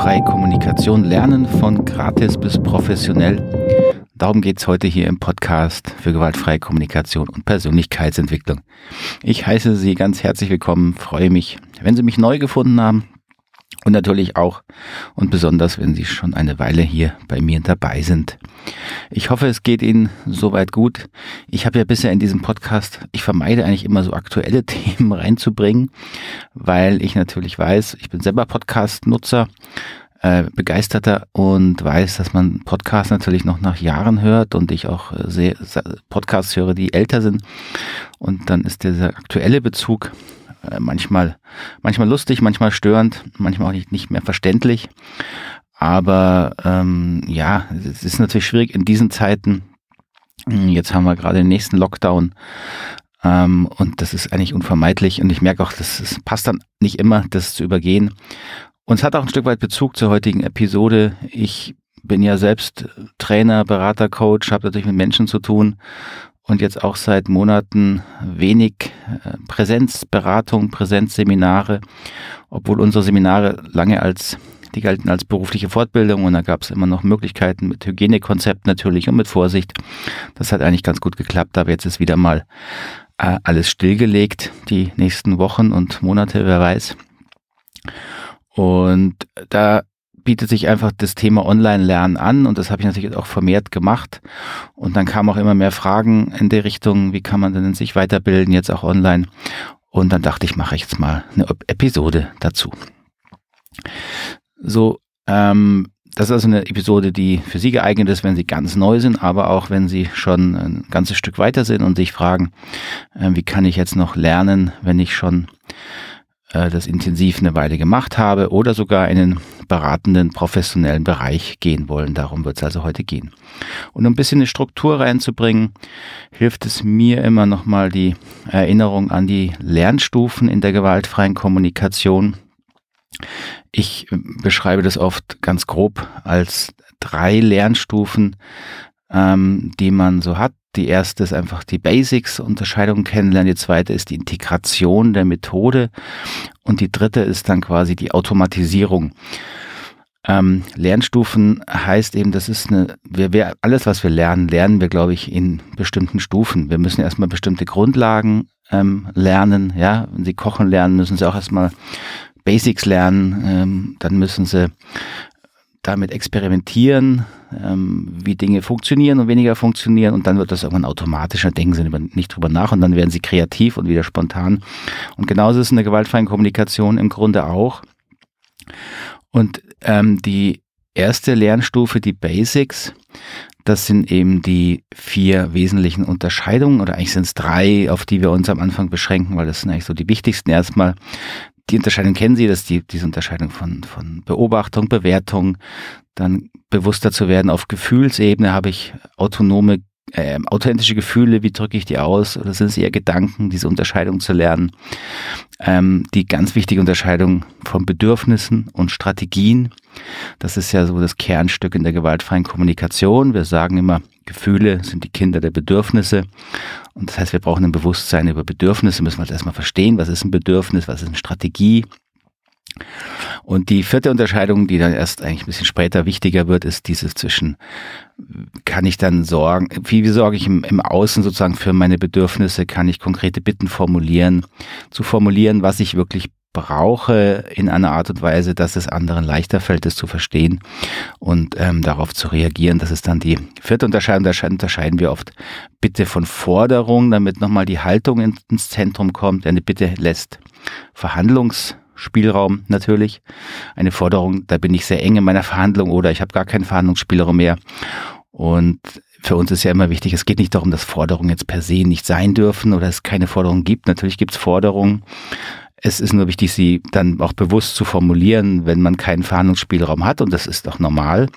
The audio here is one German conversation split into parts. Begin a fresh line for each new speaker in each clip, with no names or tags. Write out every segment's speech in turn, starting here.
gewaltfreie Kommunikation lernen von gratis bis professionell. Darum geht's heute hier im Podcast für gewaltfreie Kommunikation und Persönlichkeitsentwicklung. Ich heiße Sie ganz herzlich willkommen, freue mich, wenn Sie mich neu gefunden haben und natürlich auch und besonders, wenn Sie schon eine Weile hier bei mir dabei sind. Ich hoffe, es geht Ihnen soweit gut. Ich habe ja bisher in diesem Podcast, ich vermeide eigentlich immer so aktuelle Themen reinzubringen, weil ich natürlich weiß, ich bin selber Podcast-Nutzer, äh, begeisterter und weiß, dass man Podcasts natürlich noch nach Jahren hört und ich auch äh, sehr, Podcasts höre, die älter sind. Und dann ist dieser aktuelle Bezug äh, manchmal, manchmal lustig, manchmal störend, manchmal auch nicht, nicht mehr verständlich. Aber ähm, ja, es ist natürlich schwierig in diesen Zeiten. Jetzt haben wir gerade den nächsten Lockdown. Ähm, und das ist eigentlich unvermeidlich. Und ich merke auch, das, das passt dann nicht immer, das zu übergehen. Und es hat auch ein Stück weit Bezug zur heutigen Episode. Ich bin ja selbst Trainer, Berater, Coach, habe natürlich mit Menschen zu tun und jetzt auch seit Monaten wenig äh, Präsenzberatung, Präsenzseminare, obwohl unsere Seminare lange als die galten als berufliche Fortbildung und da gab es immer noch Möglichkeiten mit Hygienekonzept natürlich und mit Vorsicht. Das hat eigentlich ganz gut geklappt, aber jetzt ist wieder mal äh, alles stillgelegt, die nächsten Wochen und Monate, wer weiß. Und da bietet sich einfach das Thema Online-Lernen an und das habe ich natürlich auch vermehrt gemacht. Und dann kamen auch immer mehr Fragen in der Richtung, wie kann man denn sich weiterbilden, jetzt auch online. Und dann dachte ich, mache ich jetzt mal eine Episode dazu. So, ähm, das ist also eine Episode, die für Sie geeignet ist, wenn Sie ganz neu sind, aber auch wenn Sie schon ein ganzes Stück weiter sind und sich fragen, äh, wie kann ich jetzt noch lernen, wenn ich schon das intensiv eine Weile gemacht habe oder sogar in den beratenden professionellen Bereich gehen wollen. Darum wird es also heute gehen. Und um ein bisschen eine Struktur reinzubringen, hilft es mir immer nochmal die Erinnerung an die Lernstufen in der gewaltfreien Kommunikation. Ich beschreibe das oft ganz grob als drei Lernstufen, ähm, die man so hat. Die erste ist einfach die Basics, Unterscheidungen kennenlernen. Die zweite ist die Integration der Methode. Und die dritte ist dann quasi die Automatisierung. Ähm, Lernstufen heißt eben, das ist eine, wir, wir, alles, was wir lernen, lernen wir, glaube ich, in bestimmten Stufen. Wir müssen erstmal bestimmte Grundlagen ähm, lernen. Ja, wenn Sie kochen lernen, müssen Sie auch erstmal Basics lernen. Ähm, dann müssen Sie damit experimentieren, ähm, wie Dinge funktionieren und weniger funktionieren und dann wird das irgendwann automatischer, denken sie nicht drüber nach und dann werden sie kreativ und wieder spontan. Und genauso ist es in der gewaltfreien Kommunikation im Grunde auch. Und ähm, die erste Lernstufe, die Basics, das sind eben die vier wesentlichen Unterscheidungen oder eigentlich sind es drei, auf die wir uns am Anfang beschränken, weil das sind eigentlich so die wichtigsten erstmal die Unterscheidung kennen Sie, dass die, diese Unterscheidung von, von Beobachtung, Bewertung, dann bewusster zu werden. Auf Gefühlsebene habe ich autonome, äh, authentische Gefühle, wie drücke ich die aus? Oder sind es eher Gedanken, diese Unterscheidung zu lernen? Ähm, die ganz wichtige Unterscheidung von Bedürfnissen und Strategien. Das ist ja so das Kernstück in der gewaltfreien Kommunikation. Wir sagen immer, Gefühle sind die Kinder der Bedürfnisse. Und das heißt, wir brauchen ein Bewusstsein über Bedürfnisse, müssen wir halt erstmal verstehen, was ist ein Bedürfnis, was ist eine Strategie. Und die vierte Unterscheidung, die dann erst eigentlich ein bisschen später wichtiger wird, ist diese zwischen, kann ich dann sorgen, wie, wie sorge ich im, im Außen sozusagen für meine Bedürfnisse, kann ich konkrete Bitten formulieren, zu formulieren, was ich wirklich brauche in einer Art und Weise, dass es anderen leichter fällt, es zu verstehen und ähm, darauf zu reagieren. Das ist dann die vierte Unterscheidung. Da unterscheiden wir oft Bitte von Forderung, damit nochmal die Haltung ins Zentrum kommt. Eine Bitte lässt Verhandlungsspielraum natürlich. Eine Forderung, da bin ich sehr eng in meiner Verhandlung oder ich habe gar keinen Verhandlungsspielraum mehr. Und für uns ist ja immer wichtig, es geht nicht darum, dass Forderungen jetzt per se nicht sein dürfen oder es keine Forderungen gibt. Natürlich gibt es Forderungen, es ist nur wichtig, sie dann auch bewusst zu formulieren, wenn man keinen Verhandlungsspielraum hat. Und das ist doch normal.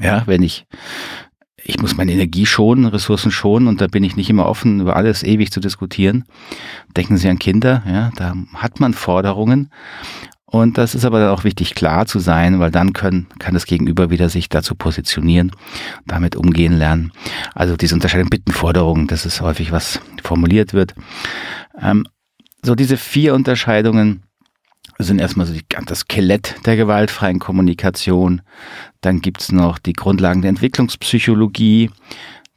Ja, wenn ich, ich muss meine Energie schonen, Ressourcen schonen und da bin ich nicht immer offen, über alles ewig zu diskutieren. Denken Sie an Kinder, ja, da hat man Forderungen. Und das ist aber dann auch wichtig, klar zu sein, weil dann können, kann das Gegenüber wieder sich dazu positionieren, damit umgehen lernen. Also diese Unterscheidung Bitten, Forderungen, das ist häufig, was formuliert wird. Ähm, so diese vier Unterscheidungen, sind erstmal so die, das Skelett der gewaltfreien Kommunikation. Dann gibt's noch die Grundlagen der Entwicklungspsychologie.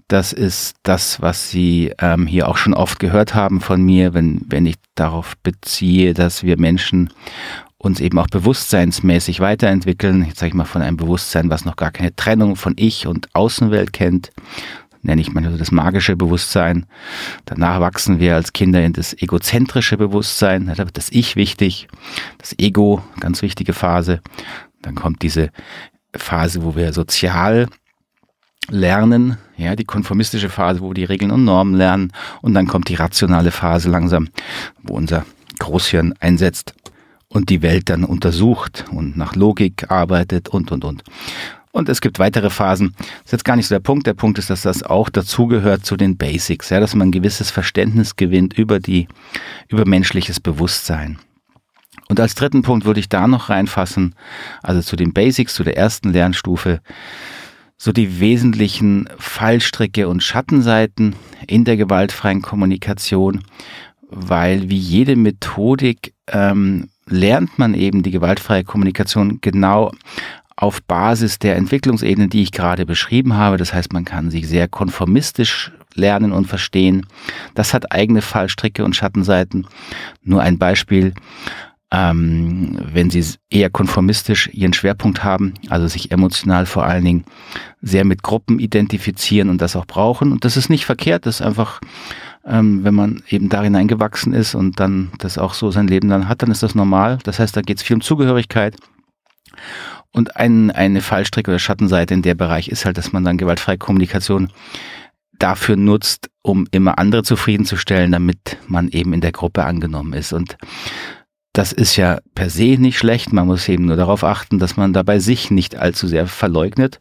Das ist das, was Sie ähm, hier auch schon oft gehört haben von mir, wenn, wenn ich darauf beziehe, dass wir Menschen uns eben auch bewusstseinsmäßig weiterentwickeln. Jetzt sage ich mal von einem Bewusstsein, was noch gar keine Trennung von Ich und Außenwelt kennt, nenne ich mal so das magische Bewusstsein. Danach wachsen wir als Kinder in das egozentrische Bewusstsein. Da wird das Ich wichtig, das Ego, ganz wichtige Phase. Dann kommt diese Phase, wo wir sozial lernen, ja, die konformistische Phase, wo wir die Regeln und Normen lernen. Und dann kommt die rationale Phase langsam, wo unser Großhirn einsetzt und die Welt dann untersucht und nach Logik arbeitet und, und, und. Und es gibt weitere Phasen. Das ist jetzt gar nicht so der Punkt. Der Punkt ist, dass das auch dazugehört zu den Basics, ja, dass man ein gewisses Verständnis gewinnt über die, über menschliches Bewusstsein. Und als dritten Punkt würde ich da noch reinfassen, also zu den Basics, zu der ersten Lernstufe, so die wesentlichen Fallstricke und Schattenseiten in der gewaltfreien Kommunikation, weil wie jede Methodik ähm, lernt man eben die gewaltfreie Kommunikation genau auf Basis der Entwicklungsebene, die ich gerade beschrieben habe. Das heißt, man kann sie sehr konformistisch lernen und verstehen. Das hat eigene Fallstricke und Schattenseiten. Nur ein Beispiel. Ähm, wenn Sie eher konformistisch Ihren Schwerpunkt haben, also sich emotional vor allen Dingen sehr mit Gruppen identifizieren und das auch brauchen. Und das ist nicht verkehrt, das ist einfach, ähm, wenn man eben darin eingewachsen ist und dann das auch so sein Leben dann hat, dann ist das normal. Das heißt, da geht es viel um Zugehörigkeit. Und ein, eine Fallstrecke oder Schattenseite in der Bereich ist halt, dass man dann gewaltfreie Kommunikation dafür nutzt, um immer andere zufriedenzustellen, damit man eben in der Gruppe angenommen ist. Und das ist ja per se nicht schlecht. Man muss eben nur darauf achten, dass man dabei sich nicht allzu sehr verleugnet,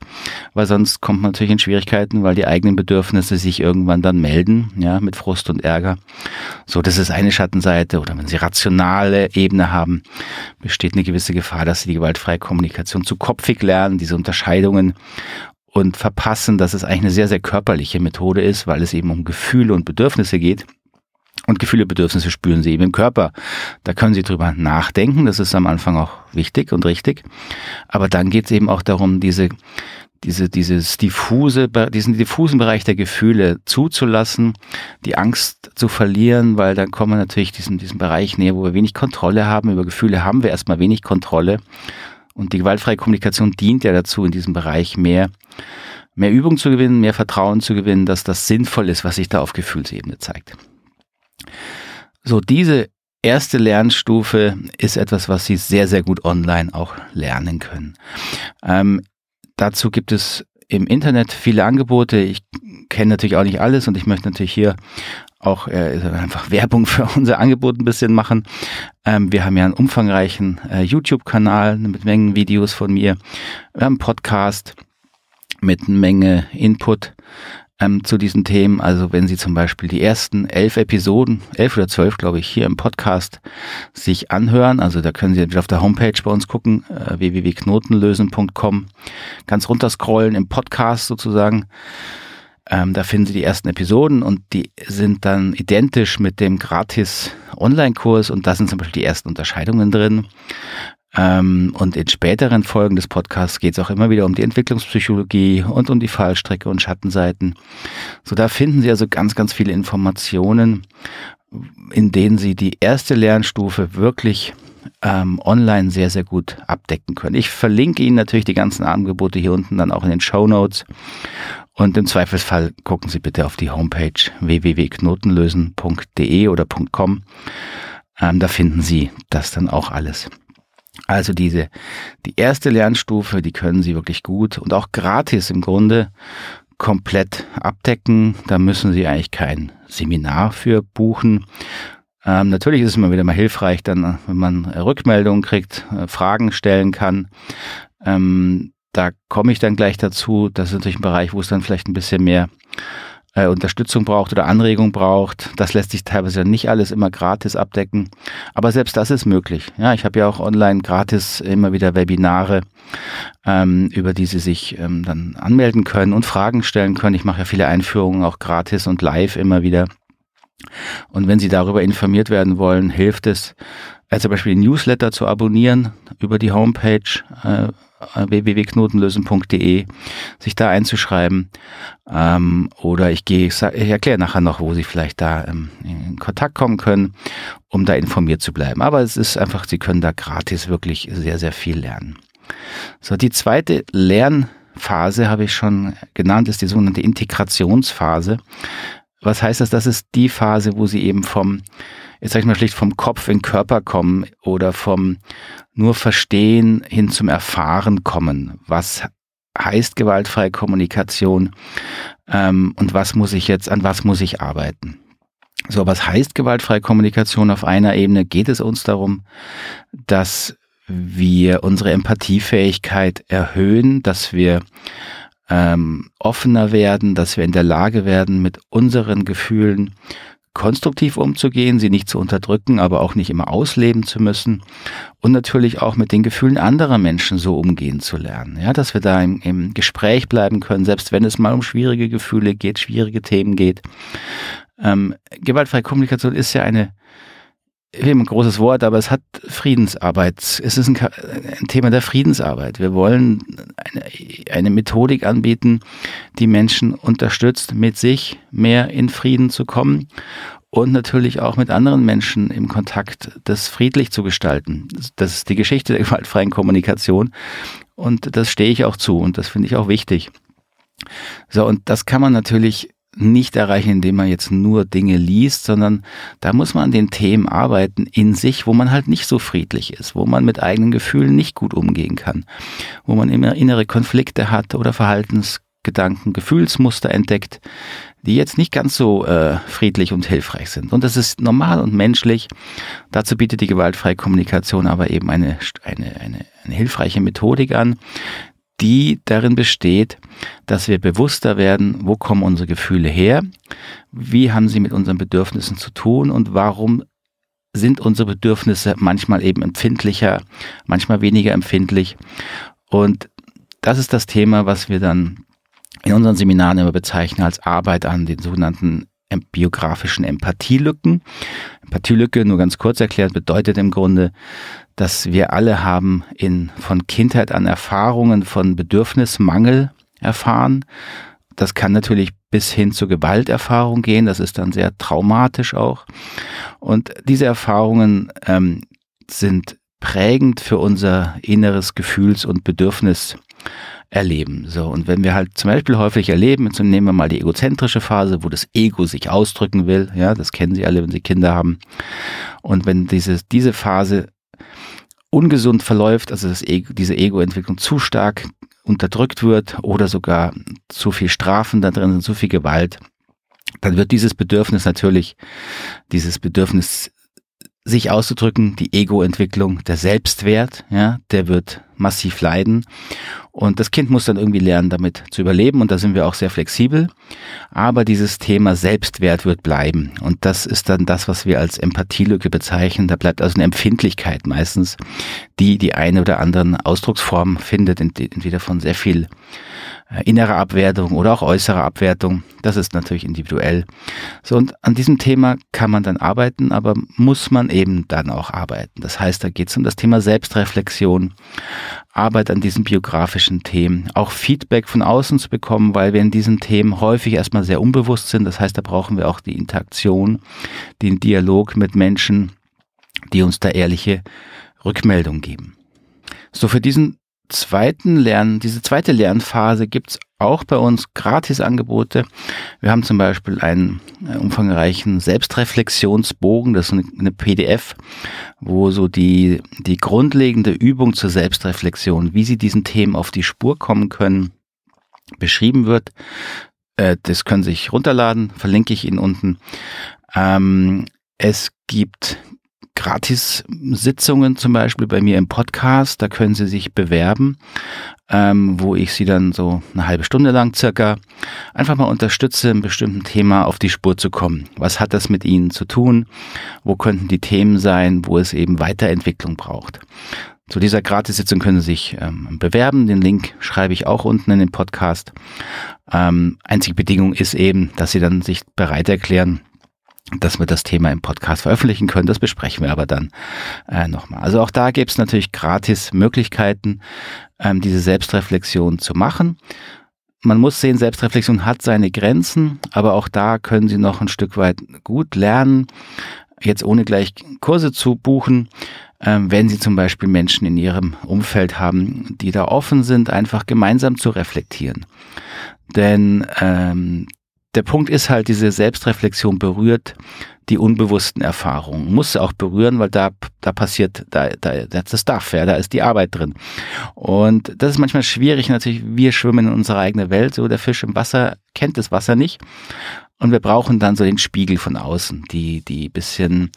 weil sonst kommt man natürlich in Schwierigkeiten, weil die eigenen Bedürfnisse sich irgendwann dann melden, ja, mit Frust und Ärger. So, das ist eine Schattenseite. Oder wenn Sie rationale Ebene haben, besteht eine gewisse Gefahr, dass Sie die gewaltfreie Kommunikation zu kopfig lernen, diese Unterscheidungen und verpassen, dass es eigentlich eine sehr, sehr körperliche Methode ist, weil es eben um Gefühle und Bedürfnisse geht und Gefühle, Bedürfnisse spüren sie eben im Körper. Da können sie drüber nachdenken. Das ist am Anfang auch wichtig und richtig. Aber dann geht es eben auch darum, diese, diese, dieses diffuse, diesen diffusen Bereich der Gefühle zuzulassen, die Angst zu verlieren, weil dann kommen wir natürlich diesen, diesen Bereich näher, wo wir wenig Kontrolle haben. Über Gefühle haben wir erstmal wenig Kontrolle. Und die gewaltfreie Kommunikation dient ja dazu, in diesem Bereich mehr, mehr Übung zu gewinnen, mehr Vertrauen zu gewinnen, dass das sinnvoll ist, was sich da auf Gefühlsebene zeigt. So, diese erste Lernstufe ist etwas, was Sie sehr, sehr gut online auch lernen können. Ähm, dazu gibt es im Internet viele Angebote. Ich kenne natürlich auch nicht alles und ich möchte natürlich hier auch äh, einfach Werbung für unser Angebot ein bisschen machen. Ähm, wir haben ja einen umfangreichen äh, YouTube-Kanal mit Mengen Videos von mir. Wir haben einen Podcast mit Menge Input ähm, zu diesen Themen. Also wenn Sie zum Beispiel die ersten elf Episoden, elf oder zwölf, glaube ich, hier im Podcast sich anhören, also da können Sie auf der Homepage bei uns gucken, äh, www.knotenlösen.com, ganz runterscrollen im Podcast sozusagen. Ähm, da finden Sie die ersten Episoden und die sind dann identisch mit dem gratis Online-Kurs und da sind zum Beispiel die ersten Unterscheidungen drin. Ähm, und in späteren Folgen des Podcasts geht es auch immer wieder um die Entwicklungspsychologie und um die Fallstrecke und Schattenseiten. So, da finden Sie also ganz, ganz viele Informationen, in denen Sie die erste Lernstufe wirklich ähm, online sehr, sehr gut abdecken können. Ich verlinke Ihnen natürlich die ganzen Angebote hier unten dann auch in den Show Notes. Und im Zweifelsfall gucken Sie bitte auf die Homepage www.knotenlösen.de oder .com. Ähm, da finden Sie das dann auch alles. Also diese, die erste Lernstufe, die können Sie wirklich gut und auch gratis im Grunde komplett abdecken. Da müssen Sie eigentlich kein Seminar für buchen. Ähm, natürlich ist es immer wieder mal hilfreich, dann, wenn man Rückmeldungen kriegt, äh, Fragen stellen kann. Ähm, da komme ich dann gleich dazu. Das ist natürlich ein Bereich, wo es dann vielleicht ein bisschen mehr äh, Unterstützung braucht oder Anregung braucht. Das lässt sich teilweise nicht alles immer gratis abdecken. Aber selbst das ist möglich. Ja, ich habe ja auch online gratis immer wieder Webinare, ähm, über die Sie sich ähm, dann anmelden können und Fragen stellen können. Ich mache ja viele Einführungen auch gratis und live immer wieder. Und wenn Sie darüber informiert werden wollen, hilft es, äh, zum Beispiel Newsletter zu abonnieren über die Homepage äh, www.knotenlösen.de, sich da einzuschreiben. Ähm, oder ich gehe, ich, ich erkläre nachher noch, wo Sie vielleicht da ähm, in Kontakt kommen können, um da informiert zu bleiben. Aber es ist einfach, Sie können da gratis wirklich sehr, sehr viel lernen. So, die zweite Lernphase habe ich schon genannt, ist die sogenannte Integrationsphase. Was heißt das? Das ist die Phase, wo Sie eben vom jetzt sag ich mal schlicht vom Kopf in den Körper kommen oder vom nur Verstehen hin zum Erfahren kommen. Was heißt gewaltfreie Kommunikation ähm, und was muss ich jetzt, an was muss ich arbeiten? So, was heißt gewaltfreie Kommunikation? Auf einer Ebene geht es uns darum, dass wir unsere Empathiefähigkeit erhöhen, dass wir ähm, offener werden, dass wir in der Lage werden, mit unseren Gefühlen konstruktiv umzugehen, sie nicht zu unterdrücken, aber auch nicht immer ausleben zu müssen und natürlich auch mit den Gefühlen anderer Menschen so umgehen zu lernen. Ja, dass wir da im, im Gespräch bleiben können, selbst wenn es mal um schwierige Gefühle geht, schwierige Themen geht. Ähm, gewaltfreie Kommunikation ist ja eine ein großes Wort, aber es hat Friedensarbeit. Es ist ein, ein Thema der Friedensarbeit. Wir wollen eine, eine, Methodik anbieten, die Menschen unterstützt, mit sich mehr in Frieden zu kommen und natürlich auch mit anderen Menschen im Kontakt, das friedlich zu gestalten. Das ist die Geschichte der gewaltfreien Kommunikation und das stehe ich auch zu und das finde ich auch wichtig. So, und das kann man natürlich nicht erreichen, indem man jetzt nur Dinge liest, sondern da muss man an den Themen arbeiten in sich, wo man halt nicht so friedlich ist, wo man mit eigenen Gefühlen nicht gut umgehen kann, wo man immer innere Konflikte hat oder Verhaltensgedanken, Gefühlsmuster entdeckt, die jetzt nicht ganz so äh, friedlich und hilfreich sind. Und das ist normal und menschlich. Dazu bietet die gewaltfreie Kommunikation aber eben eine, eine, eine, eine hilfreiche Methodik an, die darin besteht, dass wir bewusster werden, wo kommen unsere Gefühle her, wie haben sie mit unseren Bedürfnissen zu tun und warum sind unsere Bedürfnisse manchmal eben empfindlicher, manchmal weniger empfindlich. Und das ist das Thema, was wir dann in unseren Seminaren immer bezeichnen als Arbeit an den sogenannten biografischen Empathielücken. Empathielücke, nur ganz kurz erklärt, bedeutet im Grunde, dass wir alle haben in, von Kindheit an Erfahrungen von Bedürfnismangel erfahren. Das kann natürlich bis hin zur Gewalterfahrung gehen. Das ist dann sehr traumatisch auch. Und diese Erfahrungen ähm, sind prägend für unser inneres Gefühls- und Bedürfnis erleben. So, und wenn wir halt zum Beispiel häufig erleben, jetzt nehmen wir mal die egozentrische Phase, wo das Ego sich ausdrücken will, ja, das kennen Sie alle, wenn Sie Kinder haben. Und wenn diese, diese Phase ungesund verläuft, also das Ego, diese Ego-Entwicklung zu stark unterdrückt wird oder sogar zu viel Strafen da drin sind, zu viel Gewalt, dann wird dieses Bedürfnis natürlich, dieses Bedürfnis sich auszudrücken, die Ego-Entwicklung, der Selbstwert, ja, der wird massiv leiden. Und das Kind muss dann irgendwie lernen, damit zu überleben. Und da sind wir auch sehr flexibel. Aber dieses Thema Selbstwert wird bleiben. Und das ist dann das, was wir als Empathielücke bezeichnen. Da bleibt also eine Empfindlichkeit meistens, die die eine oder anderen Ausdrucksform findet, entweder von sehr viel innere Abwertung oder auch äußere Abwertung. Das ist natürlich individuell. So, und an diesem Thema kann man dann arbeiten, aber muss man eben dann auch arbeiten. Das heißt, da geht es um das Thema Selbstreflexion, Arbeit an diesen biografischen Themen, auch Feedback von außen zu bekommen, weil wir in diesen Themen häufig erstmal sehr unbewusst sind. Das heißt, da brauchen wir auch die Interaktion, den Dialog mit Menschen, die uns da ehrliche Rückmeldung geben. So, für diesen zweiten Lernen, diese zweite Lernphase gibt's auch bei uns Gratisangebote. Wir haben zum Beispiel einen äh, umfangreichen Selbstreflexionsbogen, das ist eine, eine, PDF, wo so die, die grundlegende Übung zur Selbstreflexion, wie Sie diesen Themen auf die Spur kommen können, beschrieben wird. Äh, das können Sie sich runterladen, verlinke ich Ihnen unten. Ähm, es gibt Gratis-Sitzungen zum Beispiel bei mir im Podcast. Da können Sie sich bewerben, ähm, wo ich Sie dann so eine halbe Stunde lang circa einfach mal unterstütze, einem bestimmten Thema auf die Spur zu kommen. Was hat das mit Ihnen zu tun? Wo könnten die Themen sein, wo es eben Weiterentwicklung braucht? Zu dieser Gratissitzung können Sie sich ähm, bewerben. Den Link schreibe ich auch unten in den Podcast. Ähm, einzige Bedingung ist eben, dass Sie dann sich bereit erklären, dass wir das Thema im Podcast veröffentlichen können. Das besprechen wir aber dann äh, nochmal. Also auch da gibt es natürlich gratis Möglichkeiten, ähm, diese Selbstreflexion zu machen. Man muss sehen, Selbstreflexion hat seine Grenzen, aber auch da können Sie noch ein Stück weit gut lernen, jetzt ohne gleich Kurse zu buchen, ähm, wenn Sie zum Beispiel Menschen in Ihrem Umfeld haben, die da offen sind, einfach gemeinsam zu reflektieren. Denn ähm, der Punkt ist halt, diese Selbstreflexion berührt die unbewussten Erfahrungen. Muss auch berühren, weil da, da passiert, da, da, das darf, ja, da ist die Arbeit drin. Und das ist manchmal schwierig. Natürlich, wir schwimmen in unserer eigenen Welt, so der Fisch im Wasser kennt das Wasser nicht. Und wir brauchen dann so den Spiegel von außen, die, die bisschen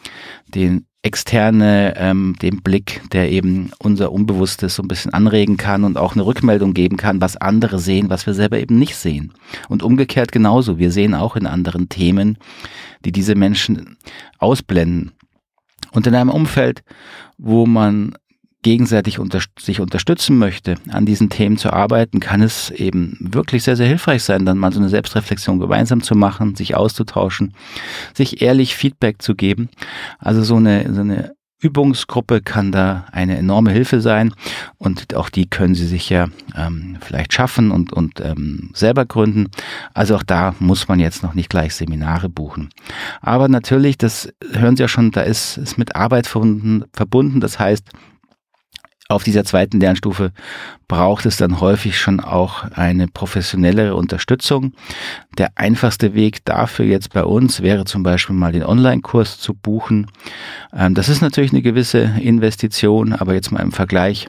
den externe, ähm, den Blick, der eben unser Unbewusstes so ein bisschen anregen kann und auch eine Rückmeldung geben kann, was andere sehen, was wir selber eben nicht sehen. Und umgekehrt genauso. Wir sehen auch in anderen Themen, die diese Menschen ausblenden. Und in einem Umfeld, wo man gegenseitig unter, sich unterstützen möchte, an diesen Themen zu arbeiten, kann es eben wirklich sehr, sehr hilfreich sein, dann mal so eine Selbstreflexion gemeinsam zu machen, sich auszutauschen, sich ehrlich Feedback zu geben. Also so eine, so eine Übungsgruppe kann da eine enorme Hilfe sein und auch die können Sie sich ja ähm, vielleicht schaffen und, und ähm, selber gründen. Also auch da muss man jetzt noch nicht gleich Seminare buchen. Aber natürlich, das hören Sie ja schon, da ist es mit Arbeit verbunden, verbunden. Das heißt, auf dieser zweiten Lernstufe braucht es dann häufig schon auch eine professionellere Unterstützung. Der einfachste Weg dafür jetzt bei uns wäre zum Beispiel mal den Online-Kurs zu buchen. Ähm, das ist natürlich eine gewisse Investition, aber jetzt mal im Vergleich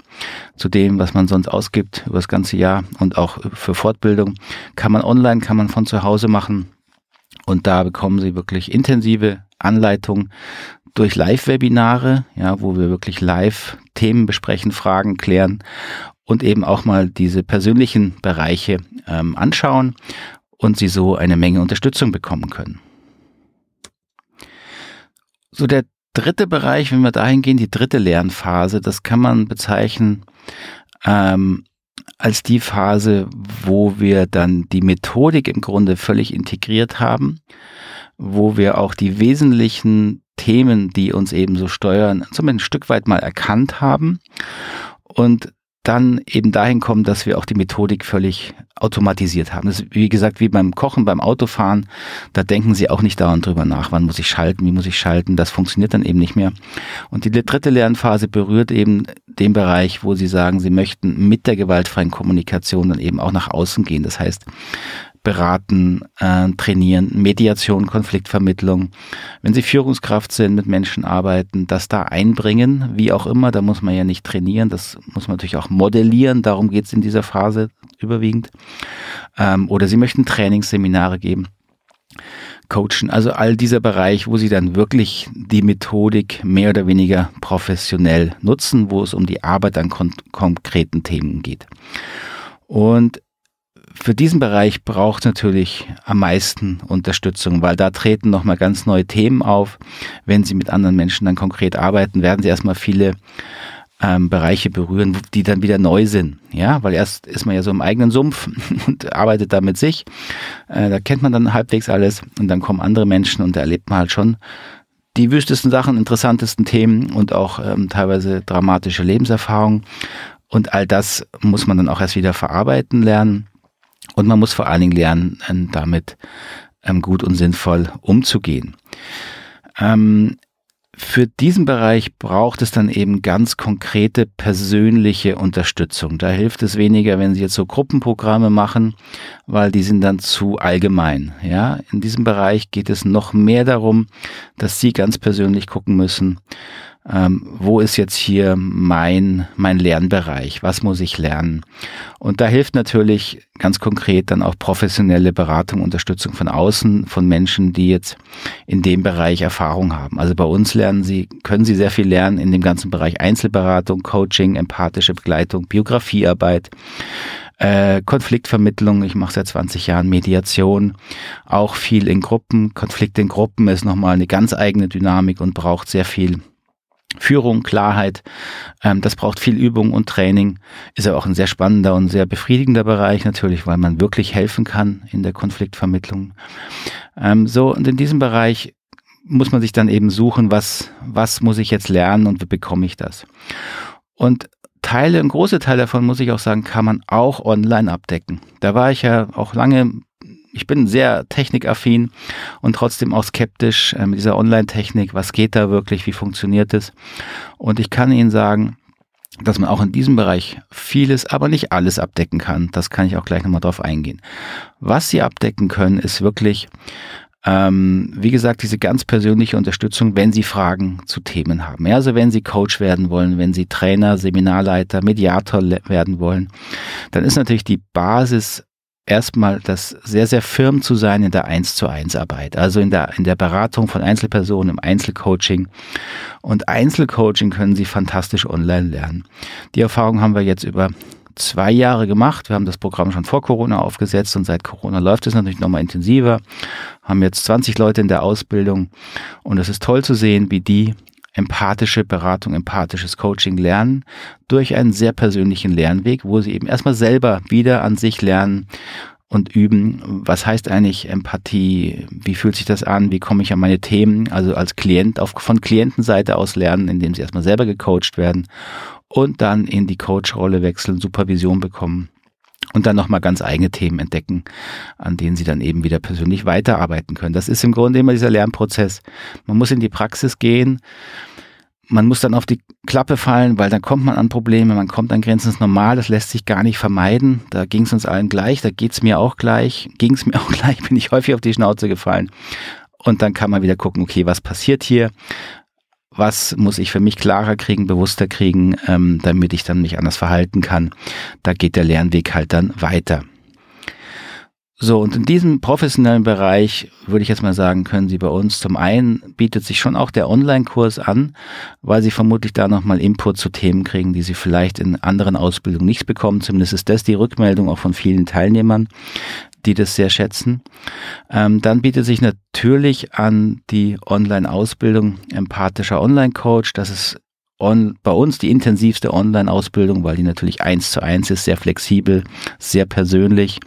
zu dem, was man sonst ausgibt über das ganze Jahr und auch für Fortbildung, kann man online, kann man von zu Hause machen. Und da bekommen Sie wirklich intensive Anleitung durch Live-Webinare, ja, wo wir wirklich live Themen besprechen, Fragen klären und eben auch mal diese persönlichen Bereiche ähm, anschauen und sie so eine Menge Unterstützung bekommen können. So der dritte Bereich, wenn wir dahin gehen, die dritte Lernphase, das kann man bezeichnen ähm, als die Phase, wo wir dann die Methodik im Grunde völlig integriert haben, wo wir auch die wesentlichen Themen, die uns eben so steuern, zumindest ein Stück weit mal erkannt haben und dann eben dahin kommen, dass wir auch die Methodik völlig automatisiert haben. Das ist, wie gesagt, wie beim Kochen, beim Autofahren, da denken Sie auch nicht dauernd drüber nach, wann muss ich schalten, wie muss ich schalten, das funktioniert dann eben nicht mehr. Und die dritte Lernphase berührt eben den Bereich, wo Sie sagen, Sie möchten mit der gewaltfreien Kommunikation dann eben auch nach außen gehen. Das heißt, beraten, äh, trainieren, Mediation, Konfliktvermittlung. Wenn Sie Führungskraft sind, mit Menschen arbeiten, das da einbringen, wie auch immer, da muss man ja nicht trainieren, das muss man natürlich auch modellieren, darum geht es in dieser Phase überwiegend. Ähm, oder Sie möchten Trainingsseminare geben. Coachen, also all dieser Bereich, wo sie dann wirklich die Methodik mehr oder weniger professionell nutzen, wo es um die Arbeit an kon konkreten Themen geht. Und für diesen Bereich braucht natürlich am meisten Unterstützung, weil da treten nochmal ganz neue Themen auf. Wenn Sie mit anderen Menschen dann konkret arbeiten, werden Sie erstmal viele ähm, Bereiche berühren, die dann wieder neu sind. Ja, weil erst ist man ja so im eigenen Sumpf und arbeitet da mit sich. Äh, da kennt man dann halbwegs alles und dann kommen andere Menschen und da erlebt man halt schon die wüstesten Sachen, interessantesten Themen und auch ähm, teilweise dramatische Lebenserfahrungen. Und all das muss man dann auch erst wieder verarbeiten lernen. Und man muss vor allen Dingen lernen, ähm, damit ähm, gut und sinnvoll umzugehen. Ähm, für diesen Bereich braucht es dann eben ganz konkrete persönliche Unterstützung. Da hilft es weniger, wenn Sie jetzt so Gruppenprogramme machen, weil die sind dann zu allgemein. Ja, in diesem Bereich geht es noch mehr darum, dass Sie ganz persönlich gucken müssen, ähm, wo ist jetzt hier mein, mein Lernbereich, was muss ich lernen. Und da hilft natürlich ganz konkret dann auch professionelle Beratung, Unterstützung von außen, von Menschen, die jetzt in dem Bereich Erfahrung haben. Also bei uns lernen Sie, können Sie sehr viel lernen in dem ganzen Bereich Einzelberatung, Coaching, empathische Begleitung, Biografiearbeit, äh, Konfliktvermittlung, ich mache seit 20 Jahren Mediation, auch viel in Gruppen. Konflikt in Gruppen ist nochmal eine ganz eigene Dynamik und braucht sehr viel Führung, Klarheit, ähm, das braucht viel Übung und Training. Ist ja auch ein sehr spannender und sehr befriedigender Bereich natürlich, weil man wirklich helfen kann in der Konfliktvermittlung. Ähm, so, und in diesem Bereich muss man sich dann eben suchen, was, was muss ich jetzt lernen und wie bekomme ich das. Und Teile, ein großer Teil davon, muss ich auch sagen, kann man auch online abdecken. Da war ich ja auch lange, ich bin sehr technikaffin und trotzdem auch skeptisch äh, mit dieser Online-Technik. Was geht da wirklich? Wie funktioniert es? Und ich kann Ihnen sagen, dass man auch in diesem Bereich vieles, aber nicht alles abdecken kann. Das kann ich auch gleich nochmal drauf eingehen. Was Sie abdecken können, ist wirklich ähm, wie gesagt, diese ganz persönliche Unterstützung, wenn Sie Fragen zu Themen haben. Ja, also wenn Sie Coach werden wollen, wenn Sie Trainer, Seminarleiter, Mediator werden wollen, dann ist natürlich die Basis erstmal das sehr, sehr firm zu sein in der 1 zu 1 Arbeit, also in der, in der Beratung von Einzelpersonen, im Einzelcoaching. Und Einzelcoaching können Sie fantastisch online lernen. Die Erfahrung haben wir jetzt über zwei Jahre gemacht. Wir haben das Programm schon vor Corona aufgesetzt und seit Corona läuft es natürlich nochmal intensiver. Haben jetzt 20 Leute in der Ausbildung und es ist toll zu sehen, wie die empathische Beratung, empathisches Coaching lernen durch einen sehr persönlichen Lernweg, wo sie eben erstmal selber wieder an sich lernen und üben. Was heißt eigentlich Empathie? Wie fühlt sich das an? Wie komme ich an meine Themen? Also als Klient auf, von Klientenseite aus lernen, indem sie erstmal selber gecoacht werden und dann in die Coach-Rolle wechseln, Supervision bekommen und dann nochmal ganz eigene Themen entdecken, an denen sie dann eben wieder persönlich weiterarbeiten können. Das ist im Grunde immer dieser Lernprozess. Man muss in die Praxis gehen, man muss dann auf die Klappe fallen, weil dann kommt man an Probleme, man kommt an Grenzen, das ist normal, das lässt sich gar nicht vermeiden. Da ging es uns allen gleich, da geht's mir auch gleich, ging es mir auch gleich, bin ich häufig auf die Schnauze gefallen. Und dann kann man wieder gucken, okay, was passiert hier? Was muss ich für mich klarer kriegen, bewusster kriegen, ähm, damit ich dann mich anders verhalten kann. Da geht der Lernweg halt dann weiter. So, und in diesem professionellen Bereich würde ich jetzt mal sagen, können Sie bei uns zum einen bietet sich schon auch der Online-Kurs an, weil Sie vermutlich da nochmal Input zu Themen kriegen, die Sie vielleicht in anderen Ausbildungen nicht bekommen. Zumindest ist das die Rückmeldung auch von vielen Teilnehmern die das sehr schätzen. Ähm, dann bietet sich natürlich an die Online-Ausbildung empathischer Online-Coach. Das ist on, bei uns die intensivste Online-Ausbildung, weil die natürlich eins zu eins ist, sehr flexibel, sehr persönlich,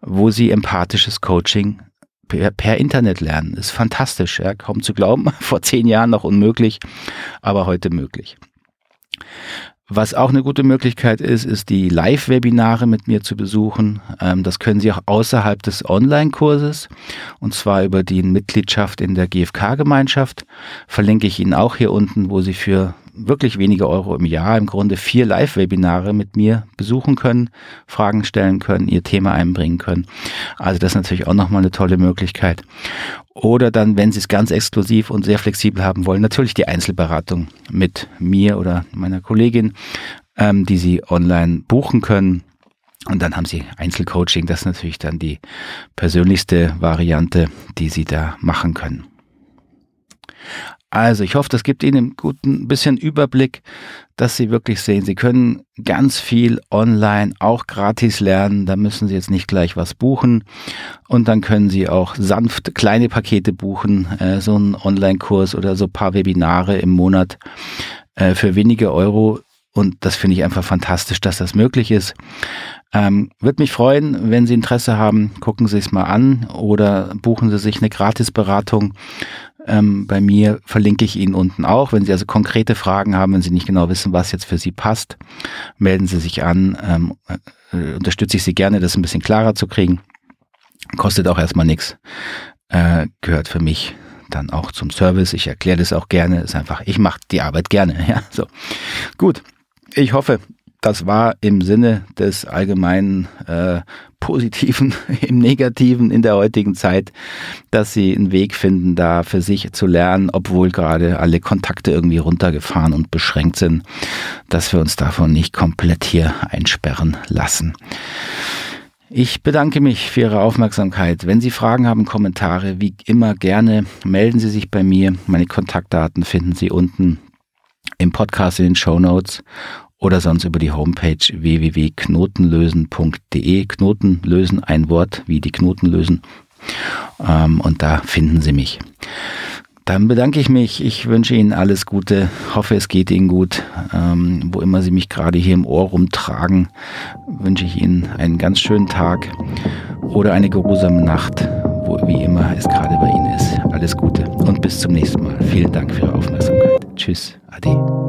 wo sie empathisches Coaching per, per Internet lernen. Ist fantastisch, ja, kaum zu glauben. Vor zehn Jahren noch unmöglich, aber heute möglich. Was auch eine gute Möglichkeit ist, ist die Live-Webinare mit mir zu besuchen. Ähm, das können Sie auch außerhalb des Online-Kurses und zwar über die Mitgliedschaft in der GfK-Gemeinschaft. Verlinke ich Ihnen auch hier unten, wo Sie für wirklich wenige Euro im Jahr im Grunde vier Live-Webinare mit mir besuchen können, Fragen stellen können, ihr Thema einbringen können. Also das ist natürlich auch nochmal eine tolle Möglichkeit. Oder dann, wenn Sie es ganz exklusiv und sehr flexibel haben wollen, natürlich die Einzelberatung mit mir oder meiner Kollegin, ähm, die Sie online buchen können. Und dann haben Sie Einzelcoaching, das ist natürlich dann die persönlichste Variante, die Sie da machen können. Also ich hoffe, das gibt Ihnen einen guten bisschen Überblick, dass Sie wirklich sehen, Sie können ganz viel online auch gratis lernen. Da müssen Sie jetzt nicht gleich was buchen. Und dann können Sie auch sanft kleine Pakete buchen, äh, so einen Online-Kurs oder so paar Webinare im Monat äh, für wenige Euro. Und das finde ich einfach fantastisch, dass das möglich ist. Ähm, Würde mich freuen, wenn Sie Interesse haben, gucken Sie es mal an oder buchen Sie sich eine Gratisberatung ähm, bei mir verlinke ich Ihnen unten auch. Wenn Sie also konkrete Fragen haben, wenn Sie nicht genau wissen, was jetzt für Sie passt, melden Sie sich an. Ähm, äh, unterstütze ich Sie gerne, das ein bisschen klarer zu kriegen. Kostet auch erstmal nichts. Äh, gehört für mich dann auch zum Service. Ich erkläre das auch gerne. Ist einfach, ich mache die Arbeit gerne. Ja, so. Gut. Ich hoffe, das war im Sinne des allgemeinen äh, Positiven, im Negativen in der heutigen Zeit, dass sie einen Weg finden, da für sich zu lernen, obwohl gerade alle Kontakte irgendwie runtergefahren und beschränkt sind, dass wir uns davon nicht komplett hier einsperren lassen. Ich bedanke mich für Ihre Aufmerksamkeit. Wenn Sie Fragen haben, Kommentare, wie immer gerne, melden Sie sich bei mir. Meine Kontaktdaten finden Sie unten im Podcast in den Show Notes oder sonst über die Homepage www.knotenlösen.de. Knoten lösen, ein Wort wie die Knoten lösen. Ähm, und da finden Sie mich. Dann bedanke ich mich. Ich wünsche Ihnen alles Gute. Hoffe, es geht Ihnen gut. Ähm, wo immer Sie mich gerade hier im Ohr rumtragen, wünsche ich Ihnen einen ganz schönen Tag oder eine geruhsame Nacht, wo wie immer es gerade bei Ihnen ist. alles Gute und bis zum nächsten Mal. Vielen Dank für Ihre Aufmerksamkeit. Tschüss, Ade.